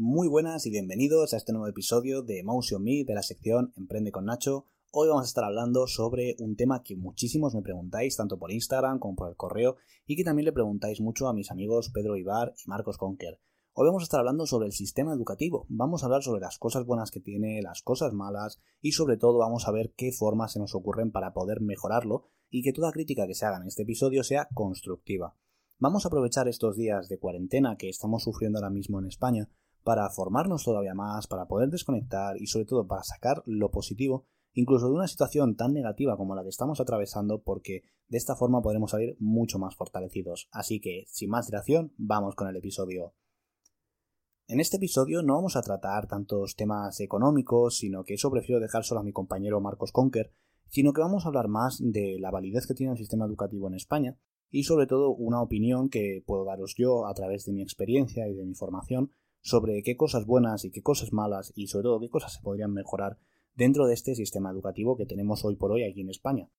Muy buenas y bienvenidos a este nuevo episodio de Motion Me de la sección Emprende con Nacho. Hoy vamos a estar hablando sobre un tema que muchísimos me preguntáis, tanto por Instagram como por el correo, y que también le preguntáis mucho a mis amigos Pedro Ibar y Marcos Conker. Hoy vamos a estar hablando sobre el sistema educativo, vamos a hablar sobre las cosas buenas que tiene, las cosas malas, y sobre todo vamos a ver qué formas se nos ocurren para poder mejorarlo y que toda crítica que se haga en este episodio sea constructiva. Vamos a aprovechar estos días de cuarentena que estamos sufriendo ahora mismo en España para formarnos todavía más, para poder desconectar y sobre todo para sacar lo positivo, incluso de una situación tan negativa como la que estamos atravesando, porque de esta forma podremos salir mucho más fortalecidos. Así que, sin más dilación, vamos con el episodio. En este episodio no vamos a tratar tantos temas económicos, sino que eso prefiero dejar solo a mi compañero Marcos Conker, sino que vamos a hablar más de la validez que tiene el sistema educativo en España y sobre todo una opinión que puedo daros yo a través de mi experiencia y de mi formación sobre qué cosas buenas y qué cosas malas y sobre todo qué cosas se podrían mejorar dentro de este sistema educativo que tenemos hoy por hoy aquí en España.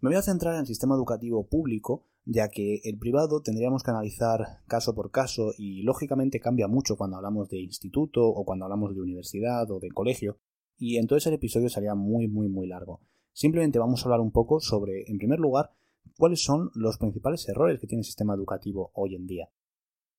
Me voy a centrar en el sistema educativo público, ya que el privado tendríamos que analizar caso por caso y lógicamente cambia mucho cuando hablamos de instituto o cuando hablamos de universidad o de colegio, y entonces el episodio sería muy muy muy largo. Simplemente vamos a hablar un poco sobre, en primer lugar, cuáles son los principales errores que tiene el sistema educativo hoy en día.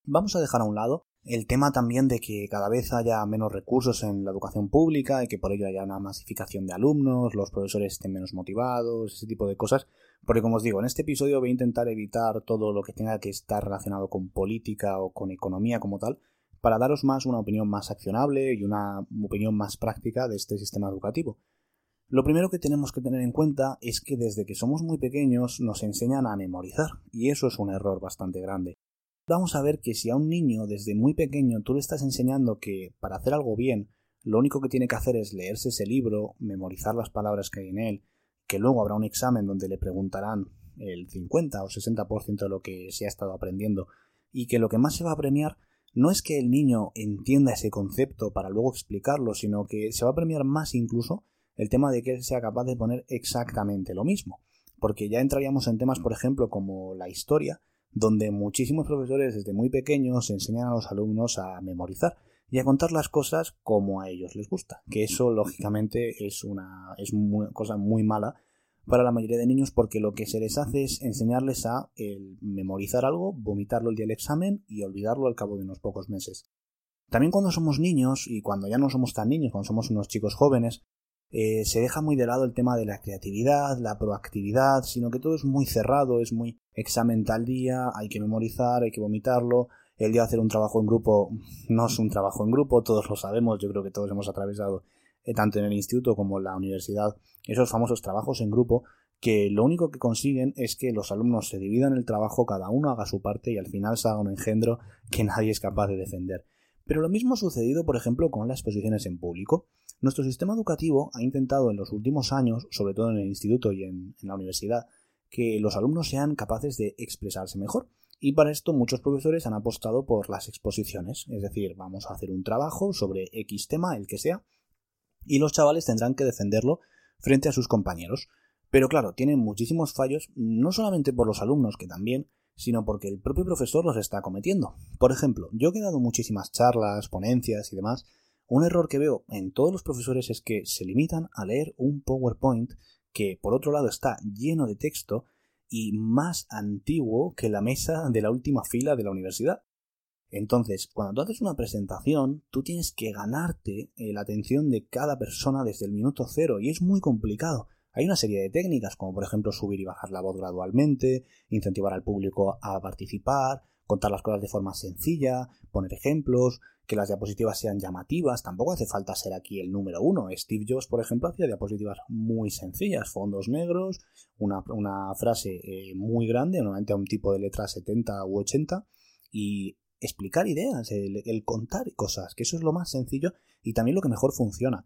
Vamos a dejar a un lado el tema también de que cada vez haya menos recursos en la educación pública y que por ello haya una masificación de alumnos, los profesores estén menos motivados, ese tipo de cosas. Porque como os digo, en este episodio voy a intentar evitar todo lo que tenga que estar relacionado con política o con economía como tal, para daros más una opinión más accionable y una opinión más práctica de este sistema educativo. Lo primero que tenemos que tener en cuenta es que desde que somos muy pequeños nos enseñan a memorizar, y eso es un error bastante grande vamos a ver que si a un niño desde muy pequeño tú le estás enseñando que para hacer algo bien, lo único que tiene que hacer es leerse ese libro, memorizar las palabras que hay en él, que luego habrá un examen donde le preguntarán el 50 o 60% de lo que se ha estado aprendiendo, y que lo que más se va a premiar no es que el niño entienda ese concepto para luego explicarlo, sino que se va a premiar más incluso el tema de que él sea capaz de poner exactamente lo mismo. Porque ya entraríamos en temas, por ejemplo, como la historia, donde muchísimos profesores desde muy pequeños enseñan a los alumnos a memorizar y a contar las cosas como a ellos les gusta, que eso lógicamente es una es cosa muy mala para la mayoría de niños porque lo que se les hace es enseñarles a memorizar algo, vomitarlo el día del examen y olvidarlo al cabo de unos pocos meses. También cuando somos niños y cuando ya no somos tan niños, cuando somos unos chicos jóvenes, eh, se deja muy de lado el tema de la creatividad, la proactividad, sino que todo es muy cerrado, es muy examen tal día, hay que memorizar, hay que vomitarlo, el día de hacer un trabajo en grupo no es un trabajo en grupo, todos lo sabemos, yo creo que todos hemos atravesado eh, tanto en el instituto como en la universidad esos famosos trabajos en grupo que lo único que consiguen es que los alumnos se dividan el trabajo, cada uno haga su parte y al final se haga un engendro que nadie es capaz de defender. Pero lo mismo ha sucedido, por ejemplo, con las exposiciones en público. Nuestro sistema educativo ha intentado en los últimos años, sobre todo en el instituto y en, la universidad, que los alumnos sean capaces de expresarse mejor. Y para esto muchos profesores han apostado por las exposiciones, es decir, vamos a hacer un trabajo sobre X tema, el que sea, y los chavales tendrán que defenderlo frente a sus compañeros. Pero claro, tienen muchísimos fallos, no solamente por los alumnos, que también, sino porque el propio profesor los está cometiendo. Por ejemplo, yo he dado muchísimas charlas, ponencias y demás, un error que veo en todos los profesores es que se limitan a leer un PowerPoint que por otro lado está lleno de texto y más antiguo que la mesa de la última fila de la universidad. Entonces, cuando tú haces una presentación, tú tienes que ganarte eh, la atención de cada persona desde el minuto cero y es muy complicado. Hay una serie de técnicas, como por ejemplo subir y bajar la voz gradualmente, incentivar al público a participar, contar las cosas de forma sencilla, poner ejemplos, que las diapositivas sean llamativas, tampoco hace falta ser aquí el número uno. Steve Jobs, por ejemplo, hacía diapositivas muy sencillas, fondos negros, una, frase eh, muy grande, normalmente a un tipo de letra 70 u 80, y explicar ideas, el, el contar cosas, que eso es lo más sencillo y también lo que mejor funciona.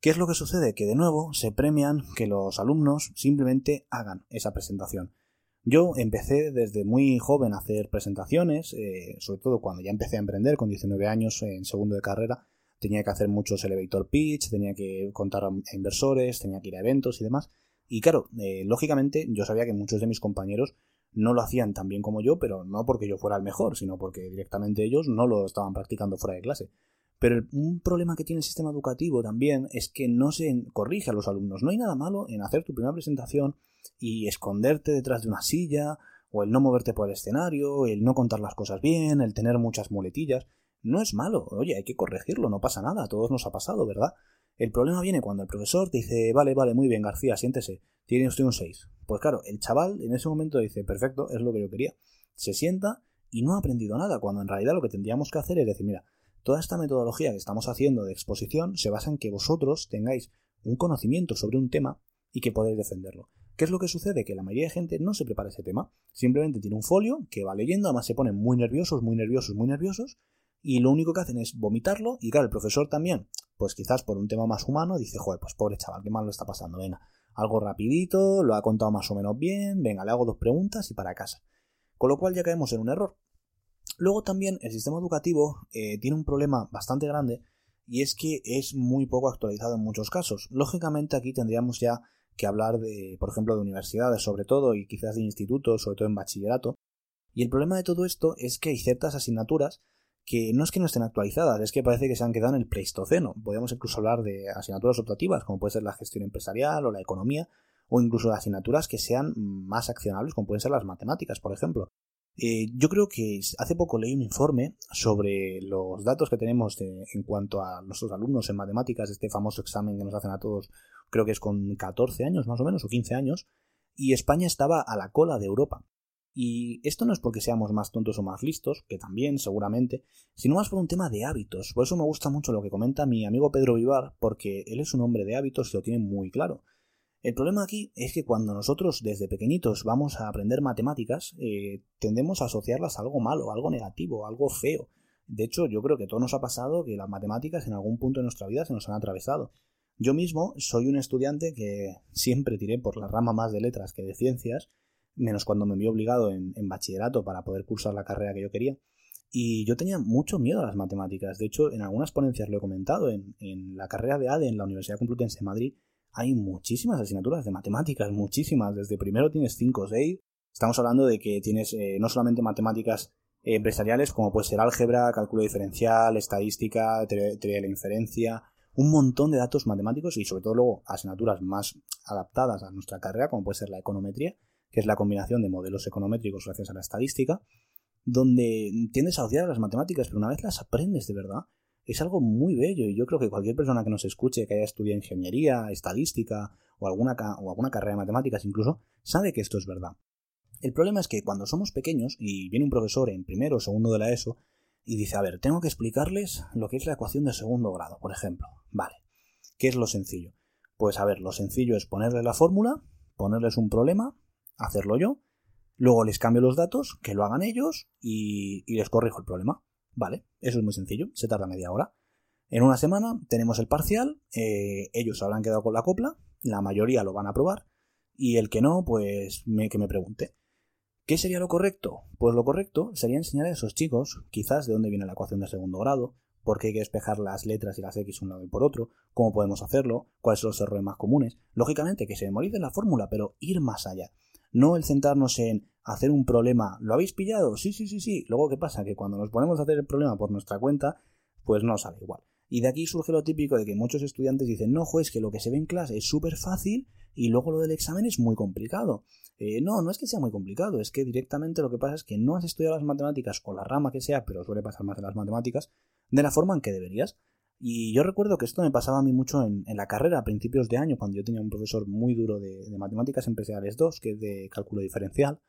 ¿Qué es lo que sucede? Que de nuevo se premian que los alumnos simplemente hagan esa presentación. Yo empecé desde muy joven a hacer presentaciones, eh, sobre todo cuando ya empecé a emprender con 19 años en segundo de carrera. Tenía que hacer muchos elevator pitch, tenía que contar a inversores, tenía que ir a eventos y demás. Y claro, eh, lógicamente yo sabía que muchos de mis compañeros no lo hacían tan bien como yo, pero no porque yo fuera el mejor, sino porque directamente ellos no lo estaban practicando fuera de clase. Pero un problema que tiene el sistema educativo también es que no se corrige a los alumnos. No hay nada malo en hacer tu primera presentación y esconderte detrás de una silla, o el no moverte por el escenario, el no contar las cosas bien, el tener muchas muletillas. No es malo, oye, hay que corregirlo, no pasa nada, a todos nos ha pasado, ¿verdad? El problema viene cuando el profesor te dice, vale, vale, muy bien, García, siéntese, tiene usted un 6. Pues claro, el chaval en ese momento dice, perfecto, es lo que yo quería. Se sienta y no ha aprendido nada, cuando en realidad lo que tendríamos que hacer es decir, mira, Toda esta metodología que estamos haciendo de exposición se basa en que vosotros tengáis un conocimiento sobre un tema y que podáis defenderlo. ¿Qué es lo que sucede? Que la mayoría de gente no se prepara ese tema, simplemente tiene un folio que va leyendo, además se ponen muy nerviosos, muy nerviosos, muy nerviosos, y lo único que hacen es vomitarlo, y claro, el profesor también, pues quizás por un tema más humano, dice, joder, pues pobre chaval, qué mal lo está pasando, venga, algo rapidito, lo ha contado más o menos bien, venga, le hago dos preguntas y para casa. Con lo cual ya caemos en un error. Luego también el sistema educativo eh, tiene un problema bastante grande y es que es muy poco actualizado en muchos casos. Lógicamente aquí tendríamos ya que hablar de, por ejemplo, de universidades sobre todo y quizás de institutos, sobre todo en bachillerato. Y el problema de todo esto es que hay ciertas asignaturas que no es que no estén actualizadas, es que parece que se han quedado en el Pleistoceno. Podemos incluso hablar de asignaturas optativas, como puede ser la gestión empresarial o la economía, o incluso de asignaturas que sean más accionables, como pueden ser las matemáticas, por ejemplo. Eh, yo creo que hace poco leí un informe sobre los datos que tenemos en cuanto a nuestros alumnos en matemáticas, este famoso examen que nos hacen a todos, creo que es con 14 años más o menos, o 15 años, y España estaba a la cola de Europa. Y esto no es porque seamos más tontos o más listos, que también, seguramente, sino más por un tema de hábitos. Por eso me gusta mucho lo que comenta mi amigo Pedro Vivar, porque él es un hombre de hábitos y lo tiene muy claro. El problema aquí es que cuando nosotros desde pequeñitos vamos a aprender matemáticas, eh, tendemos a asociarlas a algo malo, algo negativo, algo feo. De hecho, yo creo que todo nos ha pasado que las matemáticas en algún punto de nuestra vida se nos han atravesado. Yo mismo soy un estudiante que siempre tiré por la rama más de letras que de ciencias, menos cuando me vi obligado en, bachillerato para poder cursar la carrera que yo quería. Y yo tenía mucho miedo a las matemáticas. De hecho, en algunas ponencias lo he comentado. En, en la carrera de ADE en la Universidad Complutense de Madrid hay muchísimas asignaturas de matemáticas, muchísimas. Desde primero tienes 5 o 6. Estamos hablando de que tienes eh, no solamente matemáticas eh, empresariales, como puede ser álgebra, cálculo diferencial, estadística, teoría de la inferencia, un montón de datos matemáticos y sobre todo luego asignaturas más adaptadas a nuestra carrera, como puede ser la econometría, que es la combinación de modelos econométricos gracias a la estadística, donde tiendes a odiar las matemáticas, pero una vez las aprendes de verdad, es algo muy bello y yo creo que cualquier persona que nos escuche, que haya estudiado ingeniería, estadística o alguna, o alguna carrera de matemáticas incluso, sabe que esto es verdad. El problema es que cuando somos pequeños y viene un profesor en primero o segundo de la ESO y dice, a ver, tengo que explicarles lo que es la ecuación de segundo grado, por ejemplo. Vale. ¿Qué es lo sencillo? Pues a ver, lo sencillo es ponerle la fórmula, ponerles un problema, hacerlo yo, luego les cambio los datos, que lo hagan ellos y les corrijo el problema. Vale, eso es muy sencillo, se tarda media hora. En una semana tenemos el parcial, eh, ellos habrán quedado con la copla, la mayoría lo van a probar, y el que no, pues que me pregunte. ¿Qué sería lo correcto? Pues lo correcto sería enseñar a esos chicos, quizás de dónde viene la ecuación de segundo grado, por qué hay que despejar las letras y las X un lado y por otro, cómo podemos hacerlo, cuáles son los errores más comunes. Lógicamente que se memorice la fórmula, pero ir más allá. No el centrarnos en hacer un problema. ¿Lo habéis pillado? Sí, sí, sí, sí. Luego, ¿qué pasa? Que cuando nos ponemos a hacer el problema por nuestra cuenta, pues no sale igual. Y de aquí surge lo típico de que muchos estudiantes dicen, no, juez, que lo que se ve en clase es súper fácil y luego lo del examen es muy complicado. Eh, no, no es que sea muy complicado, es que directamente lo que pasa es que no has estudiado las matemáticas o la rama que sea, pero suele pasar más en las matemáticas, de la forma en que deberías. Y yo recuerdo que esto me pasaba a mí mucho en, la carrera a principios de año, cuando yo tenía un profesor muy duro de, de matemáticas empresariales 2, que es de cálculo diferencial,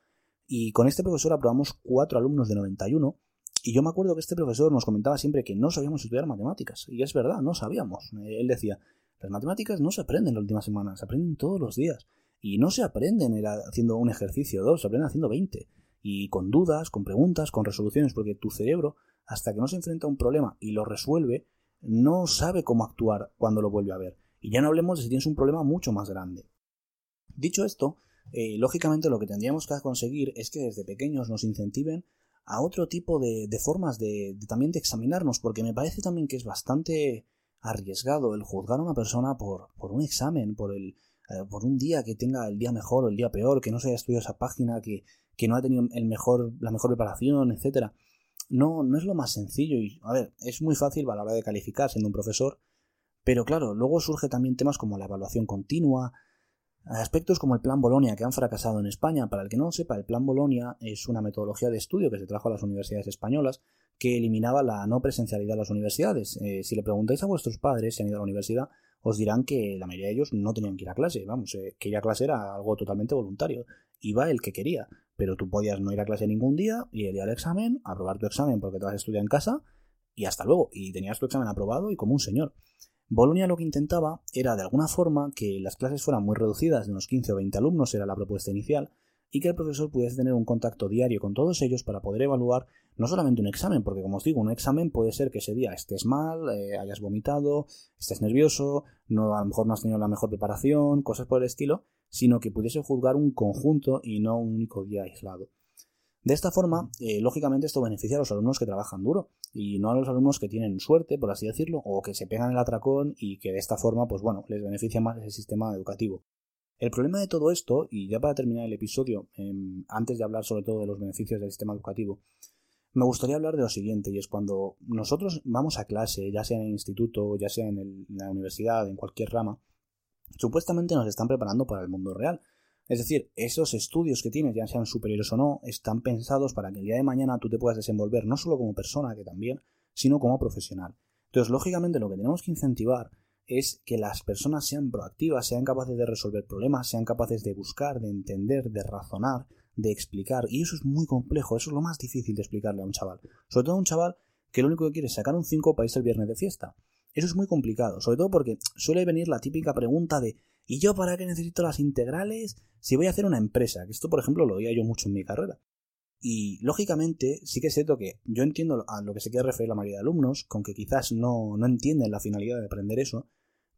y con este profesor aprobamos cuatro alumnos de 91. Y yo me acuerdo que este profesor nos comentaba siempre que no sabíamos estudiar matemáticas. Y es verdad, no sabíamos. Él decía, las matemáticas no se aprenden la última semana, se aprenden todos los días. Y no se aprenden haciendo un ejercicio o dos, se aprenden haciendo 20. Y con dudas, con preguntas, con resoluciones, porque tu cerebro, hasta que no se enfrenta a un problema y lo resuelve, no sabe cómo actuar cuando lo vuelve a ver. Y ya no hablemos de si tienes un problema mucho más grande. Dicho esto, eh, lógicamente lo que tendríamos que conseguir es que desde pequeños nos incentiven a otro tipo de, formas de, también de examinarnos, porque me parece también que es bastante arriesgado el juzgar a una persona por, un examen, por el eh, por un día que tenga el día mejor o el día peor, que no se haya estudiado esa página, que, no ha tenido la mejor preparación, etcétera. no, no es lo más sencillo y, a ver, es muy fácil a la hora de calificar siendo un profesor, pero claro, luego surge también temas como la evaluación continua, aspectos como el Plan Bolonia que han fracasado en España. Para el que no lo sepa, el Plan Bolonia es una metodología de estudio que se trajo a las universidades españolas que eliminaba la no presencialidad de las universidades. Eh, si le preguntáis a vuestros padres si han ido a la universidad, os dirán que la mayoría de ellos no tenían que ir a clase. Vamos, eh, que ir a clase era algo totalmente voluntario. Iba el que quería, pero tú podías no ir a clase ningún día y el día del examen, aprobar tu examen porque te vas a estudiar en casa y hasta luego. Y tenías tu examen aprobado y como un señor. Bolonia lo que intentaba era de alguna forma que las clases fueran muy reducidas, de unos 15 o 20 alumnos era la propuesta inicial, y que el profesor pudiese tener un contacto diario con todos ellos para poder evaluar no solamente un examen, porque como os digo, un examen puede ser que ese día estés mal, eh, hayas vomitado, estés nervioso, no, a lo mejor no has tenido la mejor preparación, cosas por el estilo, sino que pudiese juzgar un conjunto y no un único día aislado. De esta forma, eh, lógicamente esto beneficia a los alumnos que trabajan duro y no a los alumnos que tienen suerte, por así decirlo, o que se pegan el atracón y que de esta forma, pues bueno, les beneficia más el sistema educativo. El problema de todo esto, y ya para terminar el episodio, em, antes de hablar sobre todo de los beneficios del sistema educativo, me gustaría hablar de lo siguiente, y es cuando nosotros vamos a clase, ya sea en el instituto, ya sea en la universidad, en cualquier rama, supuestamente nos están preparando para el mundo real, es decir, esos estudios que tienes, ya sean superiores o no, están pensados para que el día de mañana tú te puedas desenvolver no solo como persona, que también, sino como profesional. Entonces, lógicamente, lo que tenemos que incentivar es que las personas sean proactivas, sean capaces de resolver problemas, sean capaces de buscar, de entender, de razonar, de explicar. Y eso es muy complejo, eso es lo más difícil de explicarle a un chaval. Sobre todo a un chaval que lo único que quiere es sacar un 5 para irse el viernes de fiesta. Eso es muy complicado, sobre todo porque suele venir la típica pregunta de ¿y yo para qué necesito las integrales si voy a hacer una empresa? Que esto, por ejemplo, lo oía yo mucho en mi carrera. Y lógicamente, sí que es cierto que yo entiendo a lo que se quiere referir la mayoría de alumnos, con que quizás no, no entienden la finalidad de aprender eso,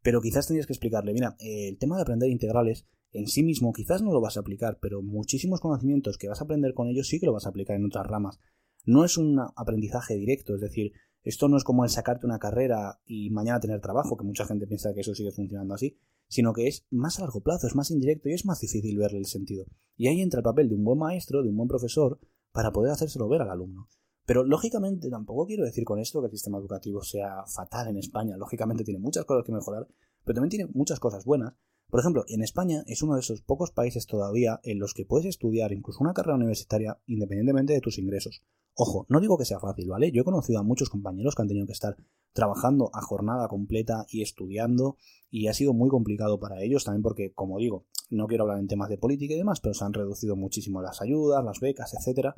pero quizás tendrías que explicarle, mira, el tema de aprender integrales en sí mismo quizás no lo vas a aplicar, pero muchísimos conocimientos que vas a aprender con ellos sí que lo vas a aplicar en otras ramas. No es un aprendizaje directo, es decir, esto no es como el sacarte una carrera y mañana tener trabajo, que mucha gente piensa que eso sigue funcionando así, sino que es más a largo plazo, es más indirecto y es más difícil verle el sentido. Y ahí entra el papel de un buen maestro, de un buen profesor, para poder hacérselo ver al alumno. Pero lógicamente tampoco quiero decir con esto que el sistema educativo sea fatal en España. Lógicamente tiene muchas cosas que mejorar, pero también tiene muchas cosas buenas. Por ejemplo, en España es uno de esos pocos países todavía en los que puedes estudiar incluso una carrera universitaria independientemente de tus ingresos. Ojo, no digo que sea fácil, ¿vale? Yo he conocido a muchos compañeros que han tenido que estar trabajando a jornada completa y estudiando y ha sido muy complicado para ellos también porque, como digo, no quiero hablar en temas de política y demás, pero se han reducido muchísimo las ayudas, las becas, etcétera,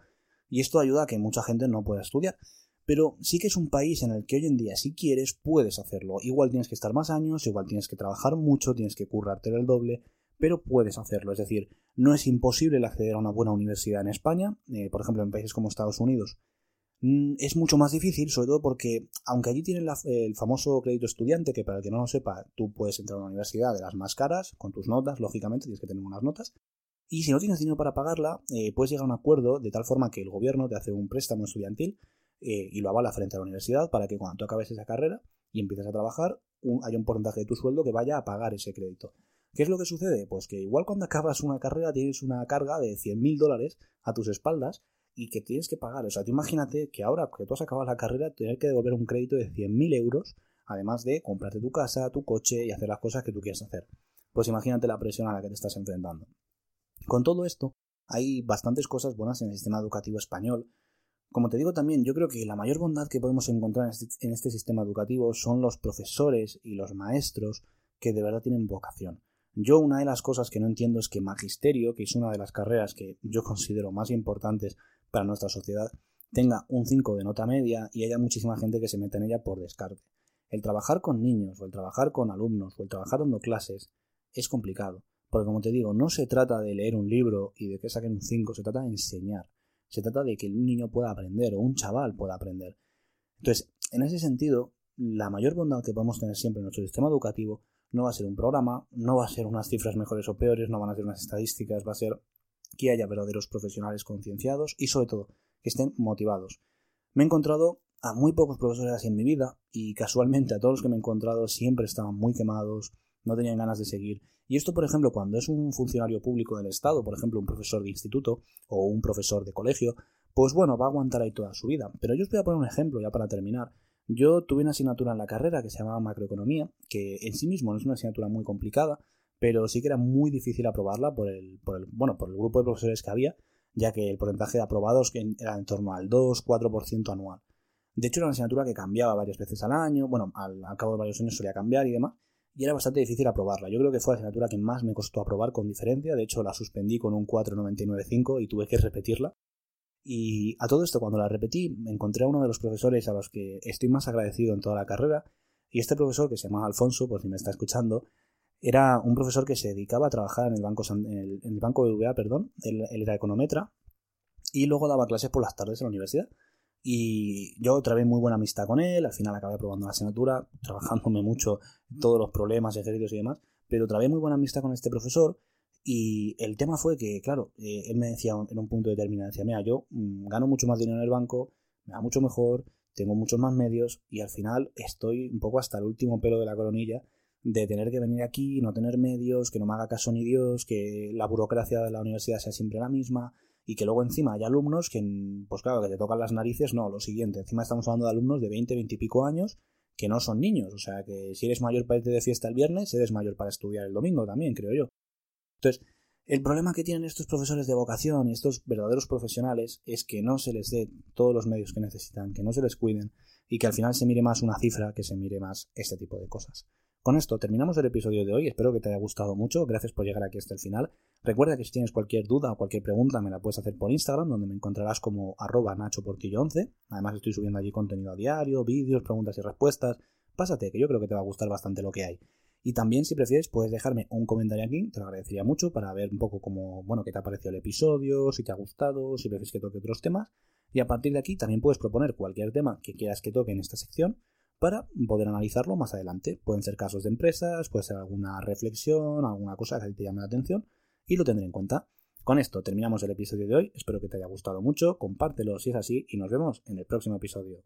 y esto ayuda a que mucha gente no pueda estudiar. Pero sí que es un país en el que hoy en día, si quieres, puedes hacerlo. Igual tienes que estar más años, igual tienes que trabajar mucho, tienes que currarte el doble, pero puedes hacerlo. Es decir, no es imposible el acceder a una buena universidad en España, eh, por ejemplo en países como Estados Unidos. Mm, es mucho más difícil, sobre todo porque, aunque allí tienen el famoso crédito estudiante, que para el que no lo sepa, tú puedes entrar a una universidad de las más caras, con tus notas, lógicamente, tienes que tener unas notas, y si no tienes dinero para pagarla, eh, puedes llegar a un acuerdo de tal forma que el gobierno te hace un préstamo estudiantil eh, y lo avala frente a la universidad para que cuando tú acabes esa carrera y empieces a trabajar, haya un porcentaje de tu sueldo que vaya a pagar ese crédito. ¿Qué es lo que sucede? Pues que igual cuando acabas una carrera tienes una carga de 100.000 dólares a tus espaldas y que tienes que pagar. O sea, imagínate que ahora que tú has acabado la carrera, tener que devolver un crédito de 100.000 euros, además de comprarte tu casa, tu coche y hacer las cosas que tú quieres hacer. Pues imagínate la presión a la que te estás enfrentando. Con todo esto, hay bastantes cosas buenas en el sistema educativo español. Como te digo también, yo creo que la mayor bondad que podemos encontrar en este, en este sistema educativo son los profesores y los maestros que de verdad tienen vocación. Yo una de las cosas que no entiendo es que magisterio, que es una de las carreras que yo considero más importantes para nuestra sociedad, tenga un 5 de nota media y haya muchísima gente que se meta en ella por descarte. El trabajar con niños, o el trabajar con alumnos, o el trabajar dando clases, es complicado. Porque como te digo, no se trata de leer un libro y de que saquen un 5, se trata de enseñar. Se trata de que un niño pueda aprender o un chaval pueda aprender. Entonces, en ese sentido, la mayor bondad que podemos tener siempre en nuestro sistema educativo no va a ser un programa, no va a ser unas cifras mejores o peores, no van a ser unas estadísticas, va a ser que haya verdaderos profesionales concienciados y sobre todo que estén motivados. Me he encontrado a muy pocos profesores así en mi vida y casualmente a todos los que me he encontrado siempre estaban muy quemados, no tenían ganas de seguir. Y esto, por ejemplo, cuando es un funcionario público del Estado, por ejemplo, un profesor de instituto o un profesor de colegio, pues bueno, va a aguantar ahí toda su vida. Pero yo os voy a poner un ejemplo ya para terminar. Yo tuve una asignatura en la carrera que se llamaba macroeconomía, que en sí mismo no es una asignatura muy complicada, pero sí que era muy difícil aprobarla por el, por el, bueno, por el grupo de profesores que había, ya que el porcentaje de aprobados era en torno al 2-4% anual. De hecho, era una asignatura que cambiaba varias veces al año, bueno, al, cabo de varios años solía cambiar y demás, y era bastante difícil aprobarla. Yo creo que fue la asignatura que más me costó aprobar con diferencia, de hecho la suspendí con un 4,995 y tuve que repetirla. Y a todo esto, cuando la repetí, me encontré a uno de los profesores a los que estoy más agradecido en toda la carrera, y este profesor, que se llama Alfonso, por si me está escuchando, era un profesor que se dedicaba a trabajar en el banco, en el, banco perdón, él, era econometra, y luego daba clases por las tardes en la universidad. Y yo trabé muy buena amistad con él, al final acabé aprobando la asignatura, trabajándome mucho todos los problemas, ejercicios y demás, pero trabé muy buena amistad con este profesor y el tema fue que, claro, eh, él me decía en un punto determinado, decía, mira, yo mm, gano mucho más dinero en el banco, me da mucho mejor, tengo muchos más medios y al final estoy un poco hasta el último pelo de la coronilla de tener que venir aquí, no tener medios, que no me haga caso ni Dios, que la burocracia de la universidad sea siempre la misma y que luego encima hay alumnos que, pues claro, que te tocan las narices, no, lo siguiente, encima estamos hablando de alumnos de 20, 20 y pico años que no son niños, o sea que si eres mayor para irte de fiesta el viernes, eres mayor para estudiar el domingo también, creo yo. Entonces, el problema que tienen estos profesores de vocación y estos verdaderos profesionales es que no se les dé todos los medios que necesitan, que no se les cuiden y que al final se mire más una cifra que se mire más este tipo de cosas. Con esto terminamos el episodio de hoy, espero que te haya gustado mucho, gracias por llegar aquí hasta el final. Recuerda que si tienes cualquier duda o cualquier pregunta me la puedes hacer por Instagram, donde me encontrarás como arroba nachoportillo11. Además estoy subiendo allí contenido a diario, vídeos, preguntas y respuestas. Pásate, que yo creo que te va a gustar bastante lo que hay. Y también, si prefieres, puedes dejarme un comentario aquí, te lo agradecería mucho para ver un poco cómo, bueno, qué te ha parecido el episodio, si te ha gustado, si prefieres que toque otros temas. Y a partir de aquí también puedes proponer cualquier tema que quieras que toque en esta sección para poder analizarlo más adelante. Pueden ser casos de empresas, puede ser alguna reflexión, alguna cosa que te llame la atención y lo tendré en cuenta. Con esto terminamos el episodio de hoy, espero que te haya gustado mucho, compártelo si es así y nos vemos en el próximo episodio.